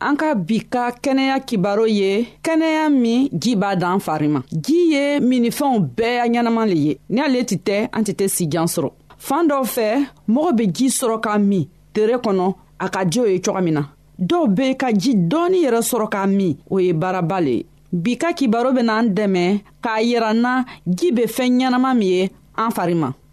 an ka bi ka kɛnɛya kibaro ye kɛnɛya min ji b'a dan fari ma ji ye minifɛnw bɛɛ ya ɲɛnama le ye ni ale tɛ tɛ an tɛ tɛ sijan sɔrɔ fan dɔw fɛ mɔgɔ bɛ ji sɔrɔ k'a min tere kɔnɔ a ka jo ye cogo min na dɔw bɛ ka ji dɔɔni yɛrɛ sɔrɔ k'a min o ye baaraba le ye bi ka kibaro bɛ n'an dɛmɛ k'a yira n na ji bɛ fɛn ɲɛnama min ye an fari ma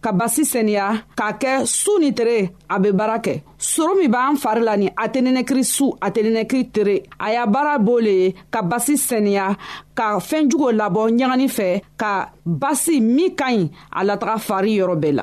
ka basi sɛniya k'a kɛ su ni tere a be baara kɛ soro min b'an fari la ni atenenɛkiri su atenenɛkiri tere a y'a baara b'o le ye ka basi sɛniya ka fɛɛn jugo labɔ ɲagani fɛ ka basi min ka ɲi a lataga fari yɔrɔ bɛɛ la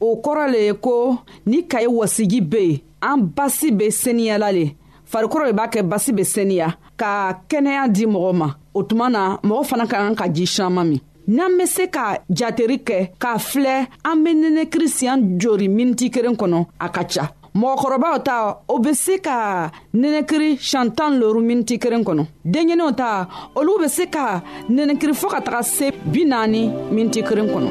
o kɔrɔ le ye ko ni kaye wasigi be yen an basi be seniyala le farikolo de b'a kɛ basi be seniya ka kɛnɛya di mɔgɔ ma o tuma na mɔgɔ fana ka kan ka ji siaman min n'an be se ka jateri kɛ k'a filɛ an be nenekiri siyan jori miniti keren kɔnɔ a ka ca mɔgɔkɔrɔbaw ta o bɛ se ka nɛnɛkiri siɲɛ tan ni loru miniti kelen kɔnɔ denɲɛninw ta olu bɛ se ka nɛnɛkiri fɔ ka taga se bi naani miniti kelen kɔnɔ.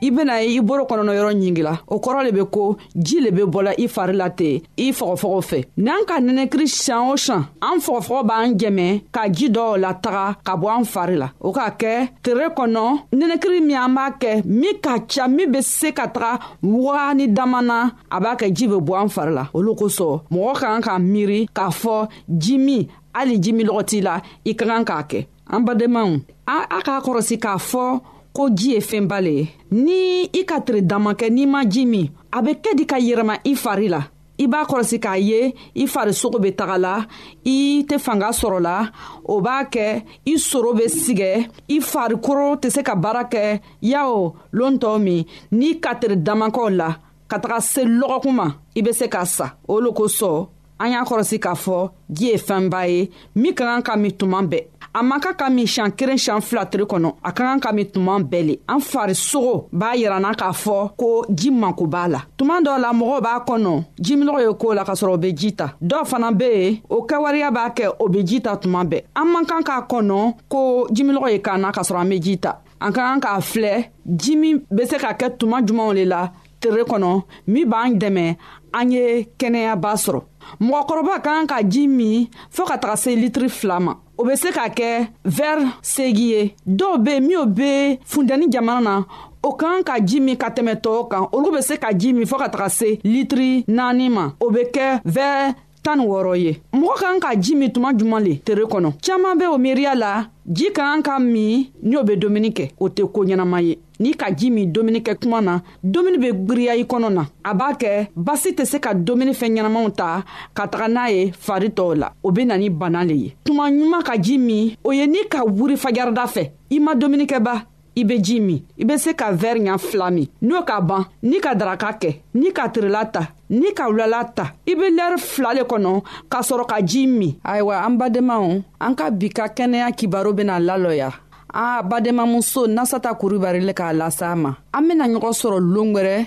i bena i boro kɔnɔnɔ yɔrɔ ɲingila o kɔrɔ le be ko ji le be bɔla i fari la ten i fɔgɔfɔgɔ fɛ n'an ka nɛnɛkiri sian o sian an fɔgɔfɔgɔ b'an jɛmɛ ka ji dɔw lataga ka bɔ an fari la o k'a kɛ tere kɔnɔ nɛnɛkiri min an b'a kɛ min ka ca min be se ka taga waa ni dama na a b'a kɛ ji be bɔ an fari la olu kosɔn mɔgɔ ka kan ka miiri k'a fɔ ji min hali ji min lɔgɔ t'i la i ka kan k'a kɛ an badenmaw an a k'a kɔrɔsi k'a fɔ ko ji ye fɛnba le ye ni i ka tiri dama kɛ n'i ma ji min a bɛ kɛ di ka yɛlɛma i fari la i b'a kɔlɔsi k'a ye i farisogo bɛ taga la i tɛ fanga sɔrɔ la o b'a kɛ i soro bɛ sigɛ i farikolo tɛ se ka baara kɛ yawo lontɔ min n'i katiri damakɛw la ka taga se lɔgɔkun ma i be se k'a sa o lo kosɔn an y'a kɔrɔsi k'a fɔ ji ye fɛnba ye min ka kan ka min tuma bɛɛ a man kan ka min siɲan kelen siɲan fila tiri kɔnɔ a ka kan ka min tuma bɛɛ le an farisogo b'a yiranna k'a fɔ ko ji manko b'a la tuma dɔw la mɔgɔw b'a kɔnɔ jiminɔgɔ ye koo la k'a sɔrɔ o be ji ta dɔw fana be yen o kɛwariya b'a kɛ o be ji ta tuma bɛɛ an man kan k'a kɔnɔ ko jiminɔgɔ ye k'an na k'a sɔrɔ an be ji ta an ka kan k'a filɛ ji min bɛ se ka kɛ tuma jumanw le la tere kɔnɔ min b'an dɛmɛ an ye kɛnɛyaba sɔrɔ mɔgɔkɔrɔba ka kan ka ji min fɔɔ ka taga se litiri fila ma o bɛ se ka kɛ vɛri segi ye dɔw be yen minw be funteni jamana na o ka kan ka ji min ka tɛmɛ tɔɔw kan olu bɛ se ka ji min fɔɔ ka taga se litiri naani ma o bɛ kɛ vɛri tan ni wɔɔrɔ ye mɔgɔ kan ka ji min tuma juman le tere kɔnɔ caaman be o miiriya la ji ka kan ka min ni o be dumuni kɛ o tɛ ko ɲɛnama ye n'i ka ji min dumuni kɛ kuma na dumuni be gwiriya i kɔnɔ na a b'a kɛ basi tɛ se ka dumuni fɛn ɲɛnamaw ta ka taga n'a ye fari tɔw la o be na ni bana le ye tuma ɲuman ka ji min o ye n'i ka wuri fajarada fɛ i ma dumuni kɛba i be ji min i be se ka vɛri ɲa fila min n'o ka ban ni ka daraka kɛ ni ka tirila ta ni ka wulala ta i be lɛri fila le kɔnɔ k'a sɔrɔ ka ji min ayiwa an badenmaw an ka bi ka kɛnɛya kibaro bena lalɔya a badenmamuso nasata kuribari le k'a lasa ma an bena ɲɔgɔn sɔrɔ loon gwɛrɛ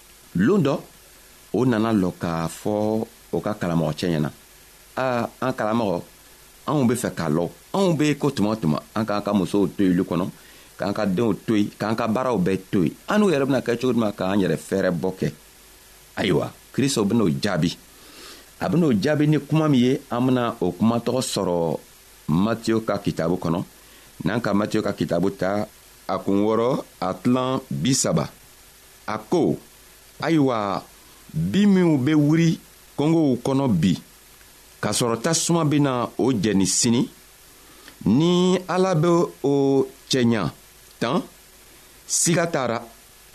loon dɔ o nana lɔ k'a fɔ o ka kalamɔgɔcɛ ɲɛna aa an kalamɔgɔ anw be fɛ k'a lɔ anw be ko tuma tuma an k'an ka musow to yili kɔnɔ k'an ka denw to yen k'an ka baaraw bɛɛ to yen an n'u yɛrɛ bena kɛ cogo duma k'an yɛrɛ fɛɛrɛ bɔ kɛ ayiwa kristo ben'o jaabi a ben'o jaabi ni kuma min ye an bena o kuma tɔgɔ sɔrɔ matiyo ka kitabu kɔnɔ n'an ka matiyo ka kitabu ta a kun wɔrɔ a tilan bi saba a ko ayiwa bin minw bɛ wuri kɔngow kɔnɔ bi k'a sɔrɔ tasuma bɛna o jɛni sini ni ala bɛ o cɛɲa tan siga t'a ra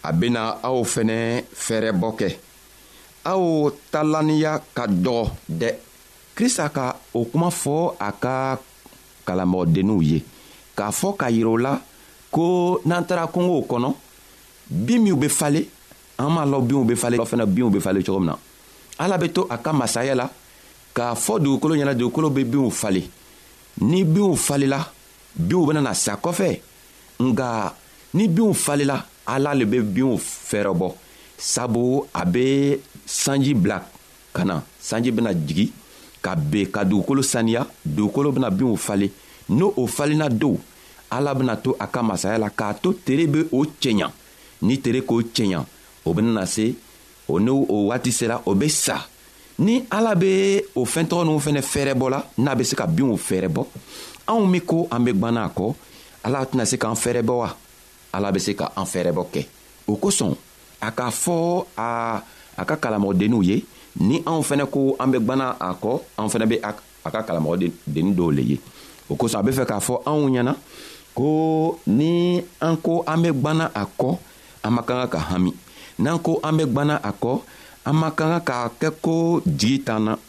a bɛna aw fɛnɛ fɛɛrɛbɔ kɛ aw talaniya ka dɔgɔ dɛ krista ka o kuma fɔ a ka kalamɔgɔdenninw ye k'a fɔ k'a yirɛ u la ko n'an taara kungow kɔnɔ bin minw bɛ falen an b'a lɔ binw bɛ falen fana binw bɛ falen cogo min na ala bɛ to a ka masaya la k'a fɔ dugukolo ɲɛna dugukolo bɛ binw falen ni binw falela binw bɛna na sa kɔfɛ nka ni binw falela ala le bɛ binw fɛɛrɛbɔ sabu a bɛ sanji bila ka na sanji bena jigi ka ben ka dugukolo saniya dugukolo bena binw falen n'o o falenna dow ala bena to a ka masaya la k'a to tere be o cɛɲa ni tere k'o cɛɲa o benana se o n'o o waati sera o be sa ni ala be o fɛntɔgɔ n'u fɛnɛ fɛɛrɛbɔ la n'a be se ka binw fɛɛrɛbɔ anw min ko an be gwanna a kɔ ala tɛna se k'an fɛɛrɛbɔ wa ala be se ka an fɛɛrɛbɔ kɛ o kosɔn a k'a fɔ a a ka kalamɔgɔdenninw ye ni anw fɛnɛ ko an be gwanna a kɔ anw fɛnɛ be a ka kalamɔgɔdennin dɔw le ye o kosɔn a be fɛ k'a fɔ anw ɲɛna ko ni an ko an be gwanna a kɔ an ma kan ka ka hami n'an ko an be gwanna a kɔ an ma kan ka k'a kɛ ko jigi t'an na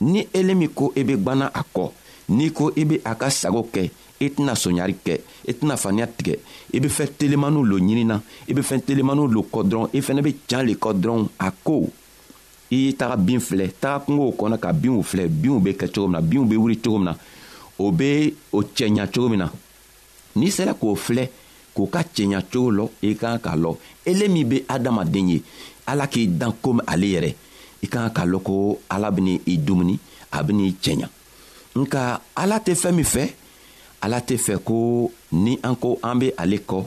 ni elemi ko i be gwanna a kɔ n'i ko i be a ka sago kɛ i tɛna soɲari kɛ i tɛna faniya tigɛ i be fɛn telemaniw lo ɲinina i be fɛn telemaniw lo kɔ dɔrɔn i fɛnɛ be can le kɔ dɔrɔn a ko i y'i taga bin filɛ taga kungow kɔnɔ ka binw filɛ binw be kɛ cogo min na binw be wuli cogo min na o be o cɛɲa cogo min na n'i sera k'o filɛ k'o ka cɛɲa cogo lɔ i ka kan k'a lɔ ele min be adamaden ye ala k'i dan komi ale yɛrɛ i ka kan k'a lɔn ko ala beni i dumuni a beni i cɛɲa nka ala tɛ fɛɛn min fɛ ala tɛ fɛ ko ni an ko an be ale kɔ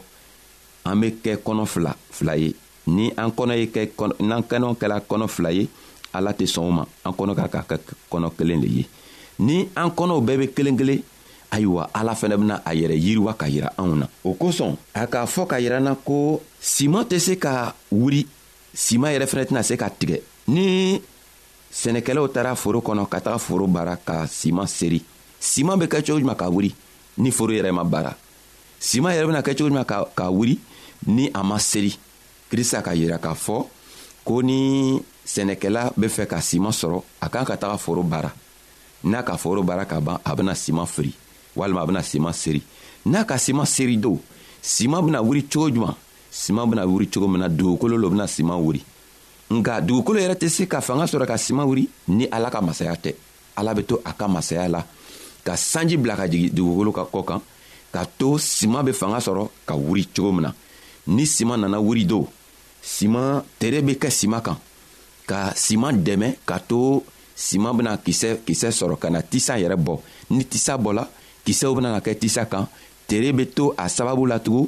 an be kɛ kɔnɔ fila fila ye ni an kɔnɔ ye kɛ n'an kɛnɛ kɛla kɔnɔ fila ye ala tɛ sɔn o ma an kɔnɔ ka ka kɛ kɔnɔ kelen le ye ni an kɔnɔw bɛɛ be kelen kelen ayiwa ala fɛnɛ bena a yɛrɛ yiriwa ka yira anw na o kosɔn a k'a fɔ ka yira na ko siman tɛ se ka wuri siman yɛrɛ fɛnɛ tɛna se ka tigɛ ni sɛnɛkɛlaw taara foro kɔnɔ ka taga foro baara ka siman seri siman be kɛ cogo juman ka wuri ni foro yɛrɛ ma baara siman yɛrɛ bena kɛ cogo juman ka wuri ni a ma seri krista ka yira k'a fɔ ko ni sɛnɛkɛla be fɛ ka siman sɔrɔ a kan ka taga foro baara n'a ka foro baara ka ban a bena siman firi walima a bena siman seri n'a ka siman seri don siman bena wuri cogo juman siman bena wuri cogo min na dugukolo lo bena siman wuri nka dugukolo yɛrɛ tɛ se ka fanga sɔrɔ ka siman wuri ni ala ka masaya tɛ ala be to a ka masaya la ka sanji bila ka jigi dugukolo ka kɔ kan ka to siman be fanga sɔrɔ ka wuri cogo min na ni siman nana wuri don siman tere bɛ kɛ siman kan ka siman dɛmɛ ka to siman bɛna kisɛ kisɛ sɔrɔ ka na tisa yɛrɛ bɔ ni tisa bɔla kisɛw bɛna ka kɛ tisa kan tere bɛ to a sababu la tugun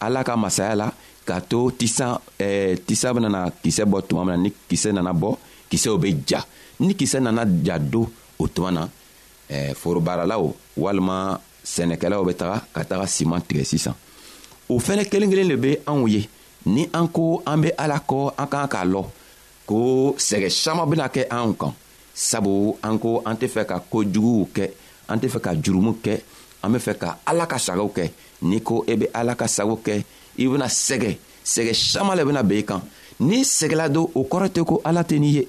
ala ka masaya la k'a to tisa eh, tisa bɛna kisɛ bɔ tuma min na ni kisɛ nana bɔ kisɛw bɛ ja ni kisɛ nana ja don o tuma na eh, forobaaralaw walima sɛnɛkɛlaw bɛ taga ka taga siman tigɛ sisan o fɛnɛ kelen kelen de bɛ anw ye ni an ko an bɛ ala kɔ an kan k'a lɔ ko sɛgɛ saman bena kɛ anw kan sabu an ko an tɛ fɛ ka ko juguw kɛ an tɛ fɛ ka jurumu kɛ an be fɛ ka ala ka sagaw kɛ n'i ko e be ala ka sago kɛ i bena sɛgɛ sɛgɛ saman le bena ben i kan n'i sɛgɛla don o kɔrɔ tɛ ko ala tɛ n'i ye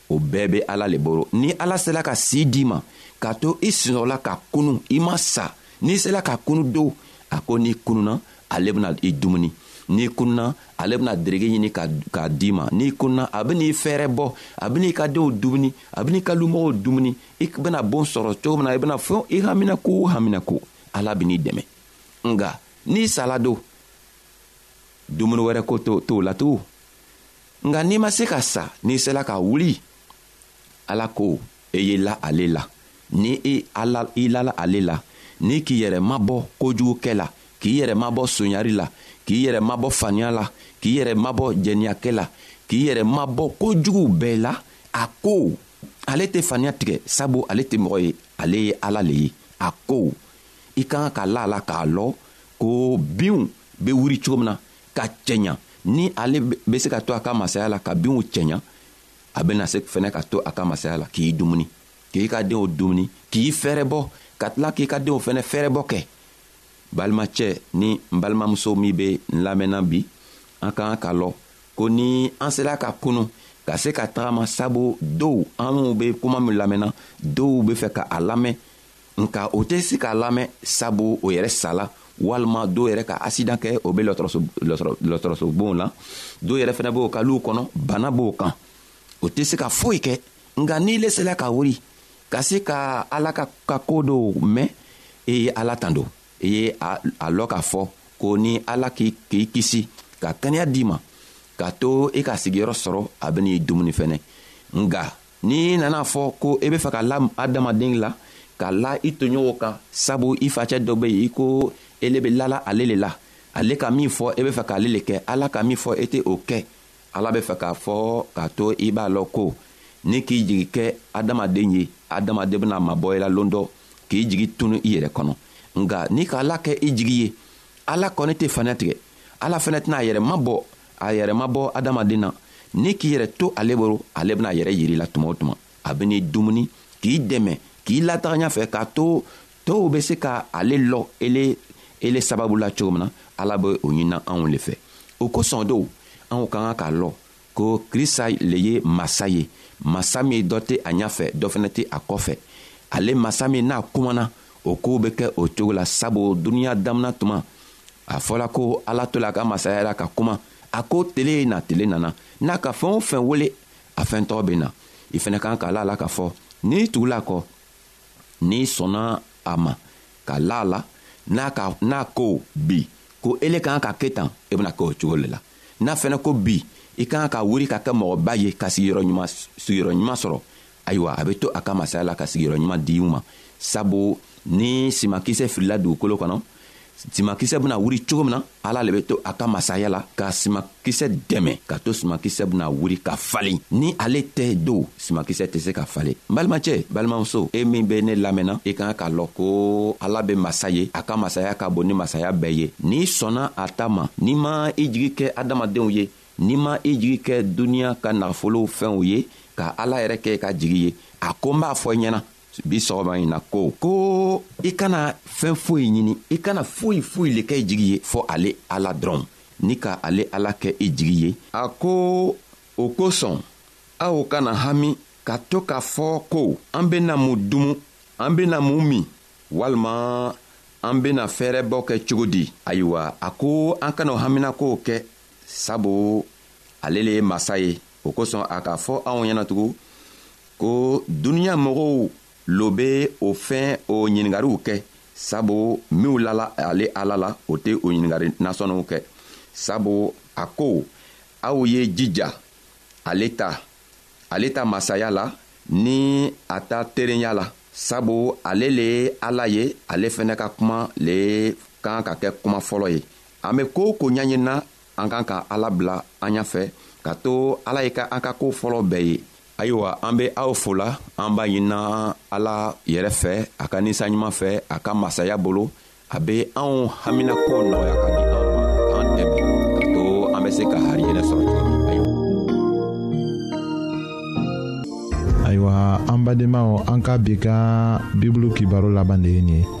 o bɛɛ be ala le boro ni ala sela ka sii d'i ma k'a to i sinɔgɔla ka kunu i ma sa n'i sela ka kunu do a ko n'i kununa ale bena i dumuni n'i kununa ale bena derege ɲini k'a d'i ma n'i kununa a ben'i fɛɛrɛ bɔ a ben'i ka denw dumuni a ben'i ka lumɔgɔw dumuni i bena boon sɔrɔ cogo min na i bena fɛn i haminako o haminako ala ben'i dɛmɛ nga n'i sala do dumuni wɛrɛ ko t'o la tugun nka n'i ma se ka sa n'i sela ka wuli ala ko e ye la ale la ni e ala i lala ale la ni k'i yɛrɛ mabɔ kojugukɛ la k'i yɛrɛ mabɔ sonyari la k'i yɛrɛ mabɔ faniya la k'i yɛrɛ mabɔ jɛniyakɛ la k'i yɛrɛ mabɔ kojuguw bɛɛ la a ko ale tɛ faniya tigɛ sabu ale tɛ mɔgɔ ye ale ye ala le ye a ko i ka kan ka la a la k'a lɔ ko binw bɛ wuri cogo min na ka cɛɲa ni ale be se ka to a ka masaya la ka binw cɛɲa a bena se fɛnɛ ka to a ka masaya la k'i dumuni k'i ka denw dumuni k'i fɛɛrɛbɔ ka tila k'i ka denw fɛnɛ fɛɛrɛbɔ kɛ balimacɛ ni n balimamuso min be n lamɛnna bi an ka kan ka lɔ ko ni an sela ka kunu ka se ka tagama sabu dow anw be kuma min lamɛnna dow be fɛ ka a lamɛn nka o tɛ si k'a lamɛn sabu o yɛrɛ sala walima dɔw yɛrɛ ka asidan kɛ o bɛ lɔtɔrɔsobonw la dɔw yɛrɛ fana b'o kaliw kɔnɔ bana b'o kan o tɛ se ka foyi kɛ nka n'i le sela ka wuli ka se ka ala ka ka ko dɔw mɛn e ye ala tan don e ye a lɔ k'a fɔ ko ni ala k'i k'i kisi ka kɛnɛya d'i ma k'a to e ka sigiyɔrɔ sɔrɔ a bɛ n'i dumuni fɛnɛ nka n'i nana fɔ ko i e bɛ fɛ ka la adamaden la ka la i toɲɔgɔnw kan sabu i facɛ dɔ bɛ yen i ko ele bɛ lala ale le la ale ka min fɔ e bɛ fɛ k'ale le kɛ ala ka min fɔ e tɛ o kɛ ala bɛ fɛ k'a fɔ k'a to i b'a lɔ ko ni k'i jigi kɛ adamaden ye adamaden bɛna mabɔ i la lon dɔ k'i jigi tunu i yɛrɛ kɔnɔ nka n'i ka ala kɛ i jigi ye ala kɔni tɛ fana tigɛ ala fana tɛna a yɛrɛ mabɔ a yɛrɛ ma bɔ adamaden na ni k'i yɛrɛ to ale bolo ale bɛna yɛrɛ yiri la tuma o tuma a bɛ n'i dumuni k'i dɛmɛ k'i lataganya fɛ k'a to tow bɛ se ka ale lɔ ele ele sababu la cogo min na ala bɛ o ɲinina anw le fɛ o kosɔn dow anw ka kan k'a lɔ ko krista le ye masa ye masa min dɔ tɛ a ɲɛfɛ dɔ fana tɛ a kɔfɛ ale masa min n'a kumana o koow be kɛ o cogo la sabu duniɲa damina tuma a fɔla ko ala tola a ka masaya la ka kuma a ko tele ye na tele nana n'a ka fɛɛn o fɛn wele a fɛn tɔgɔ be na i fɛnɛ kan ka la la k'a fɔ n'i tugula kɔ n'i sɔnna a ma ka la la n'a ka n'a ko bi ko ele kan ka ke tan i e bena kɛ o cogo le la n'a fɛnɛ ko bi i kan ka wuli ka kɛ mɔgɔba ye ka sigiyɔrɔ ɲuman sigiyɔrɔ ɲuman sɔrɔ ayiwa a be to a ka masaya la ka sigiyɔrɔ ɲuman di u ma sabu ni simakisɛ filila dugukolo kɔnɔ simakisɛ bena wuri cogo min na ala le be to a ka masaya la ka simakisɛ dɛmɛ ka to simakisɛ bena wuri ka falen ni ale tɛ do simakisɛ tɛ se ka falen balimacɛ balimamuso e min be ne lamɛnna i kan k'a lɔn ko ala be masa ye a ka masaya ka bon ni masaya bɛɛ ye n'i sɔnna a ta ma n'i ma i jigi kɛ adamadenw ye n'i ma i jigi kɛ duniɲa ka nagafolow fɛnw ye ka ala yɛrɛ kɛ ka jigi ye a ko n b'a fɔ i ɲɛna bi sɔgɔma ɲi na ko ko i kana fɛn foyi ɲini i kana foyi foyi le kɛ i jigi ye fɔ ale ala dɔrɔn ni ka ale ala kɛ i jigi ye a ko o kosɔn aw kana hami ka to k'a fɔ ko an bena mun dumu an bena mun min walima an bena fɛɛrɛbɔ kɛ cogo di ayiwa a ko an kana haminakow kɛ sabu ale le ye masa ye o kosɔn a k'a fɔ anw ɲɛnatugun ko duniɲa mɔgɔw lo be o fɛn o ɲiningariw kɛ sabu minw lala ale ala la o tɛ o ɲiningari nasɔnniw kɛ sabu a ko aw ye jija ale ta ale ta masaya la ni a ta terenya la sabu ale le ye ala ye ale fɛnɛ ka kuma le kan ka kɛ kuma fɔlɔ ye an be koo ko ɲaɲinina an kan ka ala bila an ɲa fɛ ka to ala ye ka an ka koo fɔlɔ bɛɛ ye ayiwa an be aw fola an b'a ɲinina ala yɛrɛ fɛ a ka ninsanɲuman fɛ a ka masaya bolo a be anw haminako nɔgɔya ka di aw ma k'an dɛmɛ ka to an be se ka hariyɛnɛ sɔrɔ cogo min ayiwa ayiwa an badenmaw an ka bi ka bibulu kibaro laban de ye nin ye